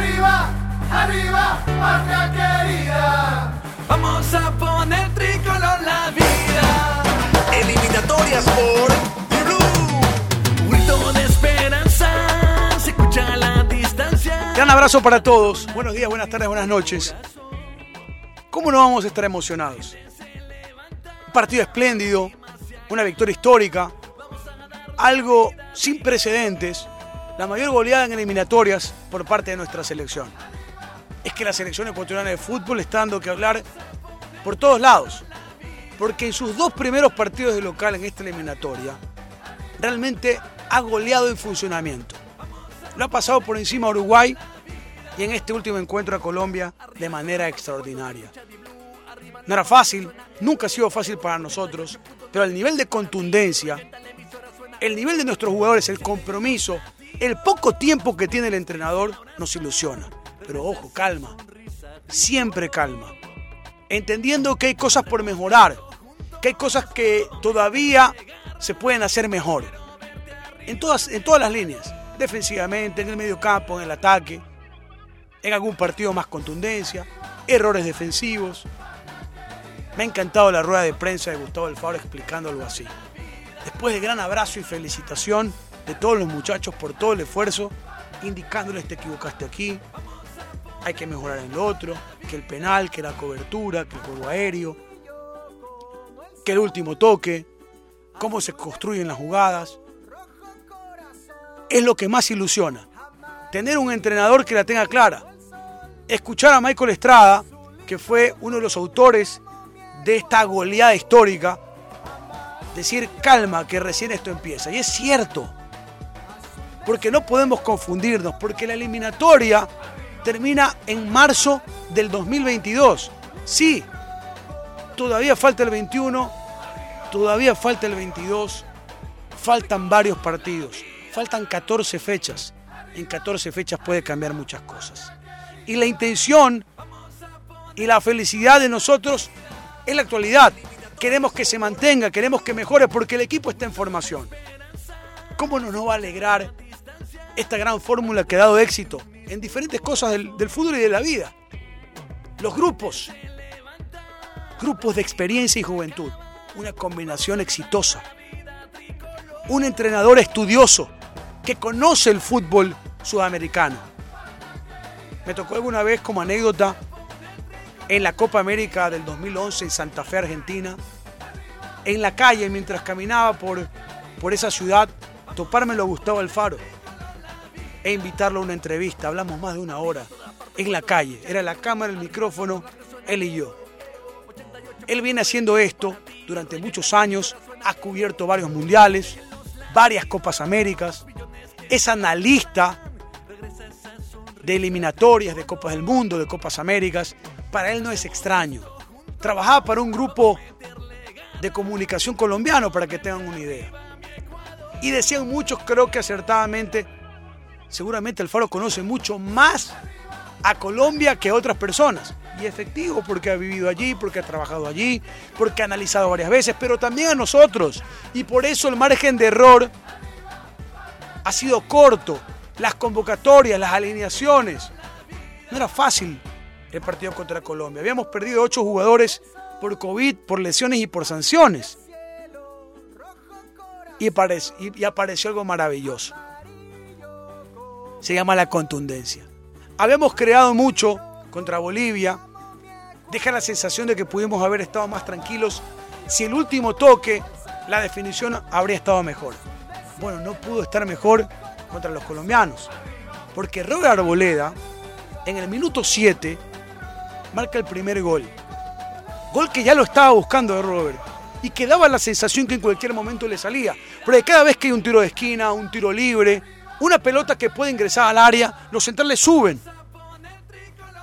Arriba, arriba, patria querida. Vamos a poner tricolor la vida. Eliminatorias por Blue. Grito de esperanza, se escucha a la distancia. Gran abrazo para todos. Buenos días, buenas tardes, buenas noches. ¿Cómo no vamos a estar emocionados? Un partido espléndido, una victoria histórica, algo sin precedentes, la mayor goleada en eliminatorias por parte de nuestra selección. Es que la selección ecuatoriana de fútbol está dando que hablar por todos lados, porque en sus dos primeros partidos de local en esta eliminatoria, realmente ha goleado en funcionamiento. Lo ha pasado por encima a Uruguay y en este último encuentro a Colombia de manera extraordinaria. No era fácil, nunca ha sido fácil para nosotros, pero el nivel de contundencia, el nivel de nuestros jugadores, el compromiso, el poco tiempo que tiene el entrenador nos ilusiona. Pero ojo, calma, siempre calma. Entendiendo que hay cosas por mejorar, que hay cosas que todavía se pueden hacer mejor. En todas, en todas las líneas, defensivamente, en el medio campo, en el ataque, en algún partido más contundencia, errores defensivos. Me ha encantado la rueda de prensa de Gustavo Alfaro explicando algo así. Después de gran abrazo y felicitación de todos los muchachos por todo el esfuerzo, indicándoles te equivocaste aquí, hay que mejorar en lo otro, que el penal, que la cobertura, que el juego aéreo, que el último toque, cómo se construyen las jugadas. Es lo que más ilusiona. Tener un entrenador que la tenga clara. Escuchar a Michael Estrada, que fue uno de los autores de esta goleada histórica, decir calma, que recién esto empieza. Y es cierto, porque no podemos confundirnos, porque la eliminatoria termina en marzo del 2022. Sí, todavía falta el 21, todavía falta el 22, faltan varios partidos, faltan 14 fechas. En 14 fechas puede cambiar muchas cosas. Y la intención y la felicidad de nosotros es la actualidad. Queremos que se mantenga, queremos que mejore porque el equipo está en formación. ¿Cómo no nos va a alegrar esta gran fórmula que ha dado éxito en diferentes cosas del, fútbol y de la vida? Los grupos, grupos de experiencia y juventud, una combinación exitosa. Un entrenador estudioso que conoce el fútbol sudamericano. Me tocó alguna vez como anécdota en la Copa América del 2011 en Santa Fe, Argentina, en la calle mientras caminaba por, por esa ciudad, topármelo a Gustavo Alfaro e invitarlo a una entrevista. Hablamos más de una hora en la calle. Era la cámara, el micrófono, él y yo. Él viene haciendo esto durante muchos años, ha cubierto varios mundiales, varias Copas Américas, es analista de eliminatorias, de Copas del Mundo, de Copas Américas. Para él no es extraño. Trabajaba para un grupo de comunicación colombiano, para que tengan una idea. Y decían muchos, creo que acertadamente, seguramente Alfaro conoce mucho más a Colombia que a otras personas. Y efectivo, porque ha vivido allí, porque ha trabajado allí, porque ha analizado varias veces, pero también a nosotros. Y por eso el margen de error ha sido corto. Las convocatorias, las alineaciones. No era fácil el partido contra Colombia. Habíamos perdido ocho jugadores por COVID, por lesiones y por sanciones. Y, apareció, y apareció algo maravilloso. Se llama la contundencia. Habíamos creado mucho contra Bolivia. Deja la sensación de que pudimos haber estado más tranquilos si el último toque, la definición habría estado mejor. Bueno, no pudo estar mejor contra los colombianos. Porque Robert Arboleda, en el minuto 7, marca el primer gol. Gol que ya lo estaba buscando de Robert. Y que daba la sensación que en cualquier momento le salía. Porque cada vez que hay un tiro de esquina, un tiro libre, una pelota que puede ingresar al área, los centrales suben.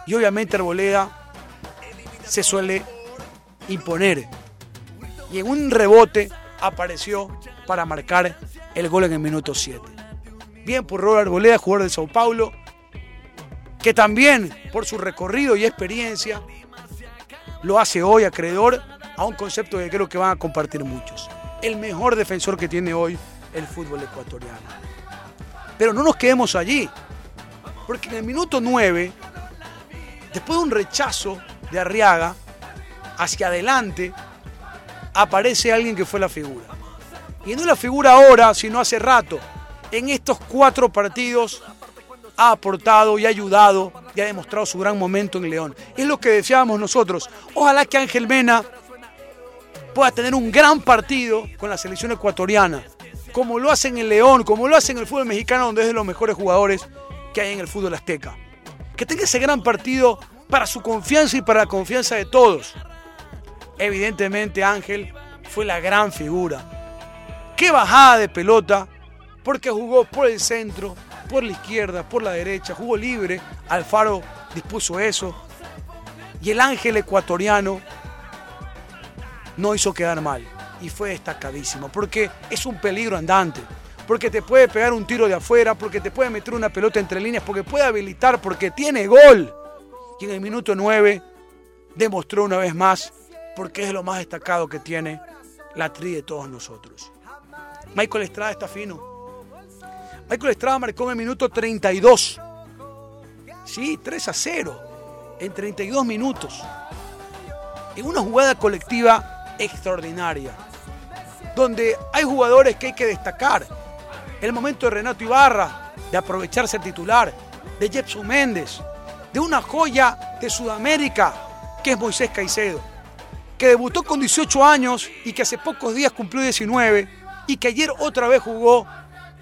Y obviamente Arboleda se suele imponer. Y en un rebote apareció para marcar el gol en el minuto 7. Bien por Robert Arboleda, jugador de Sao Paulo, que también por su recorrido y experiencia lo hace hoy acreedor a un concepto que creo que van a compartir muchos. El mejor defensor que tiene hoy el fútbol ecuatoriano. Pero no nos quedemos allí. Porque en el minuto 9, después de un rechazo de Arriaga, hacia adelante, aparece alguien que fue la figura. Y no la figura ahora, sino hace rato. En estos cuatro partidos ha aportado y ha ayudado y ha demostrado su gran momento en León. Es lo que deseábamos nosotros. Ojalá que Ángel Mena pueda tener un gran partido con la selección ecuatoriana, como lo hacen en León, como lo hacen en el fútbol mexicano, donde es de los mejores jugadores que hay en el fútbol azteca. Que tenga ese gran partido para su confianza y para la confianza de todos. Evidentemente Ángel fue la gran figura. Qué bajada de pelota, porque jugó por el centro, por la izquierda, por la derecha, jugó libre. Alfaro dispuso eso. Y el ángel ecuatoriano no hizo quedar mal. Y fue destacadísimo, porque es un peligro andante. Porque te puede pegar un tiro de afuera, porque te puede meter una pelota entre líneas, porque puede habilitar, porque tiene gol. Y en el minuto 9 demostró una vez más, porque es lo más destacado que tiene la tri de todos nosotros. Michael Estrada está fino. Michael Estrada marcó en el minuto 32. Sí, 3 a 0. En 32 minutos. En una jugada colectiva extraordinaria. Donde hay jugadores que hay que destacar. El momento de Renato Ibarra, de aprovecharse titular. De Jepson Méndez. De una joya de Sudamérica, que es Moisés Caicedo. Que debutó con 18 años y que hace pocos días cumplió 19. Y que ayer otra vez jugó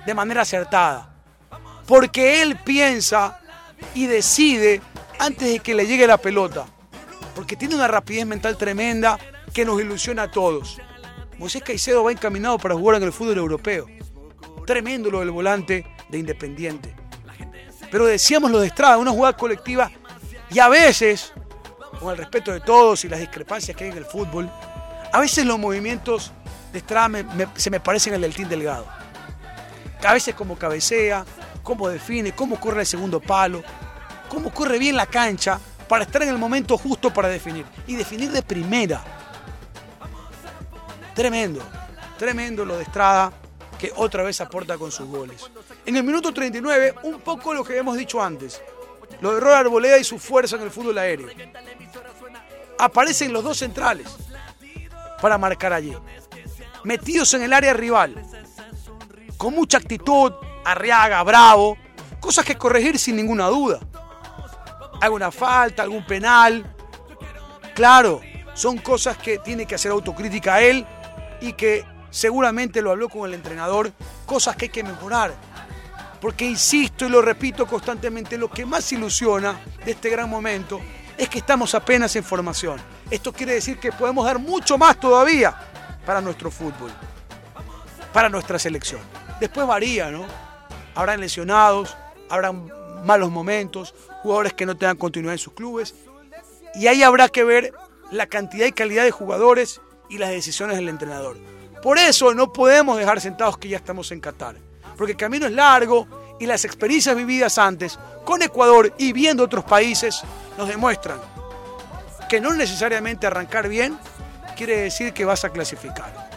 de manera acertada. Porque él piensa y decide antes de que le llegue la pelota. Porque tiene una rapidez mental tremenda que nos ilusiona a todos. Moisés Caicedo va encaminado para jugar en el fútbol europeo. Tremendo lo del volante de Independiente. Pero decíamos lo de Estrada, una jugada colectiva y a veces, con el respeto de todos y las discrepancias que hay en el fútbol, a veces los movimientos de Estrada se me parecen al del Team Delgado a veces cómo cabecea, cómo define, cómo corre el segundo palo, cómo corre bien la cancha para estar en el momento justo para definir. Y definir de primera. Tremendo, tremendo lo de Estrada, que otra vez aporta con sus goles. En el minuto 39, un poco lo que hemos dicho antes. Lo de Roy Arboleda y su fuerza en el fútbol aéreo. Aparecen los dos centrales para marcar allí. Metidos en el área rival con mucha actitud, arriaga, bravo, cosas que corregir sin ninguna duda. Alguna falta, algún penal. Claro, son cosas que tiene que hacer autocrítica él y que seguramente lo habló con el entrenador, cosas que hay que mejorar. Porque insisto y lo repito constantemente, lo que más ilusiona de este gran momento es que estamos apenas en formación. Esto quiere decir que podemos dar mucho más todavía para nuestro fútbol, para nuestra selección. Después varía, ¿no? Habrán lesionados, habrán malos momentos, jugadores que no tengan continuidad en sus clubes. Y ahí habrá que ver la cantidad y calidad de jugadores y las decisiones del entrenador. Por eso no podemos dejar sentados que ya estamos en Qatar. Porque el camino es largo y las experiencias vividas antes con Ecuador y viendo otros países nos demuestran que no necesariamente arrancar bien quiere decir que vas a clasificar.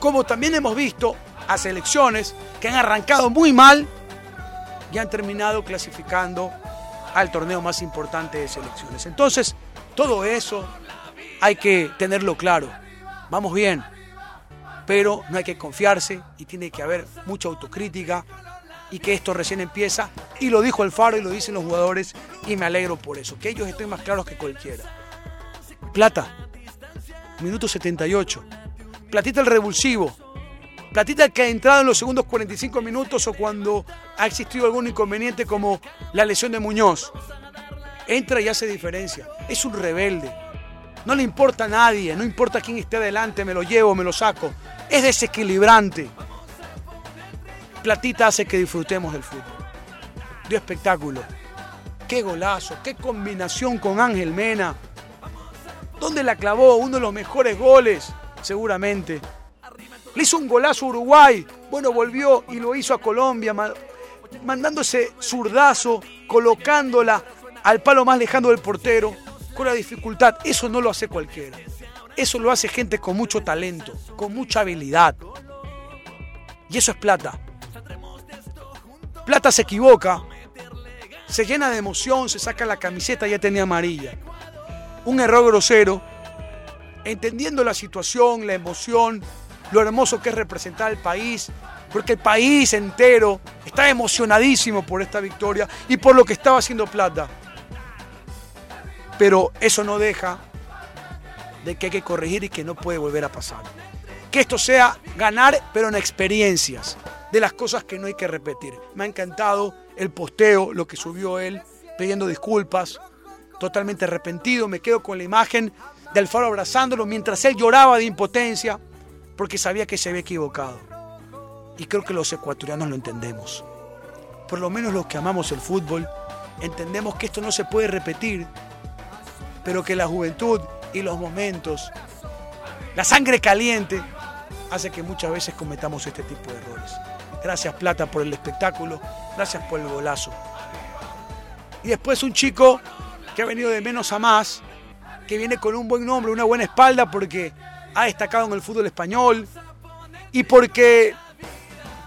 Como también hemos visto a selecciones que han arrancado muy mal y han terminado clasificando al torneo más importante de selecciones. Entonces, todo eso hay que tenerlo claro. Vamos bien, pero no hay que confiarse y tiene que haber mucha autocrítica y que esto recién empieza. Y lo dijo Alfaro y lo dicen los jugadores y me alegro por eso, que ellos estén más claros que cualquiera. Plata, minuto 78. Platita el revulsivo, Platita que ha entrado en los segundos 45 minutos o cuando ha existido algún inconveniente como la lesión de Muñoz. Entra y hace diferencia. Es un rebelde. No le importa a nadie, no importa quién esté adelante, me lo llevo, me lo saco. Es desequilibrante. Platita hace que disfrutemos del fútbol. Dio espectáculo. Qué golazo, qué combinación con Ángel Mena. ¿Dónde la clavó? Uno de los mejores goles, seguramente. Le hizo un golazo a Uruguay. Bueno, volvió y lo hizo a Colombia, mandándose zurdazo, colocándola al palo más lejano del portero, la dificultad. Eso no lo hace cualquiera. Eso lo hace gente con mucho talento, con mucha habilidad. Y eso es plata. Plata se equivoca se llena de emoción, se saca la camiseta, ya tenía amarilla. Un error grosero, entendiendo la situación, la emoción, lo hermoso que es representar al país, porque el país entero está emocionadísimo por esta victoria y por lo que estaba haciendo Plata. Pero eso no deja de que hay que corregir y que no puede volver a pasar. Que esto sea ganar, pero en experiencias, de las cosas que no hay que repetir. Me ha encantado el posteo, lo que subió él, pidiendo disculpas, totalmente arrepentido. Me quedo con la imagen de Alfaro abrazándolo mientras él lloraba de impotencia porque sabía que se había equivocado. Y creo que los ecuatorianos lo entendemos. Por lo menos los que amamos el fútbol, entendemos que esto no se puede repetir, pero que la juventud y los momentos, la sangre caliente, hace que muchas veces cometamos este tipo de errores. Gracias Plata por el espectáculo, gracias por el golazo. Y después un chico que ha venido de menos a más, que viene con un buen nombre, una buena espalda porque ha destacado en el fútbol español y porque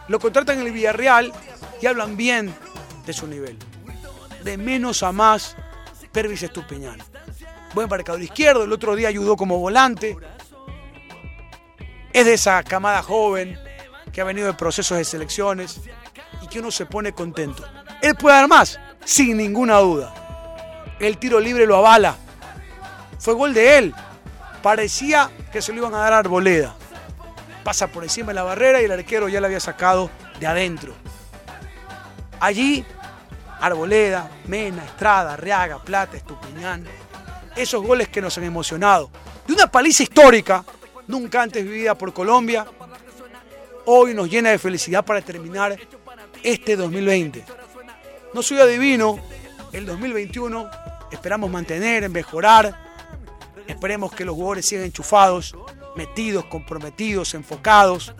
lo contratan en el Villarreal y hablan bien de su nivel. De menos a más, Pervis Estupiñán. Buen marcador izquierdo, el otro día ayudó como volante. Es de esa camada joven que ha venido de procesos de selecciones y que uno se pone contento. Él puede dar más, sin ninguna duda. El tiro libre lo avala. Fue gol de él. Parecía que se lo iban a dar Arboleda. Pasa por encima de la barrera y el arquero ya la había sacado de adentro. Allí, Arboleda, Mena, Estrada, Reaga, Plata, Estupiñán. Esos goles que nos han emocionado. De una paliza histórica, nunca antes vivida por Colombia, hoy nos llena de felicidad para terminar este 2020. No soy adivino, el 2021 esperamos mantener, mejorar, esperemos que los jugadores sigan enchufados, metidos, comprometidos, enfocados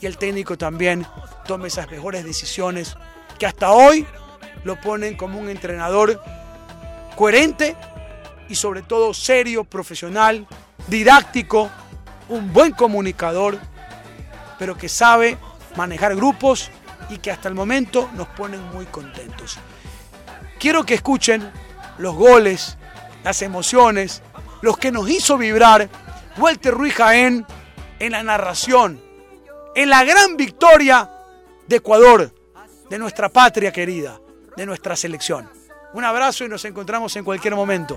y el técnico también tome esas mejores decisiones que hasta hoy lo ponen como un entrenador coherente y sobre todo serio, profesional, didáctico, un buen comunicador, pero que sabe manejar grupos y que hasta el momento nos ponen muy contentos. Quiero que escuchen los goles, las emociones, los que nos hizo vibrar Walter Ruiz Jaén en la narración, en la gran victoria de Ecuador, de nuestra patria querida, de nuestra selección. Un abrazo y nos encontramos en cualquier momento.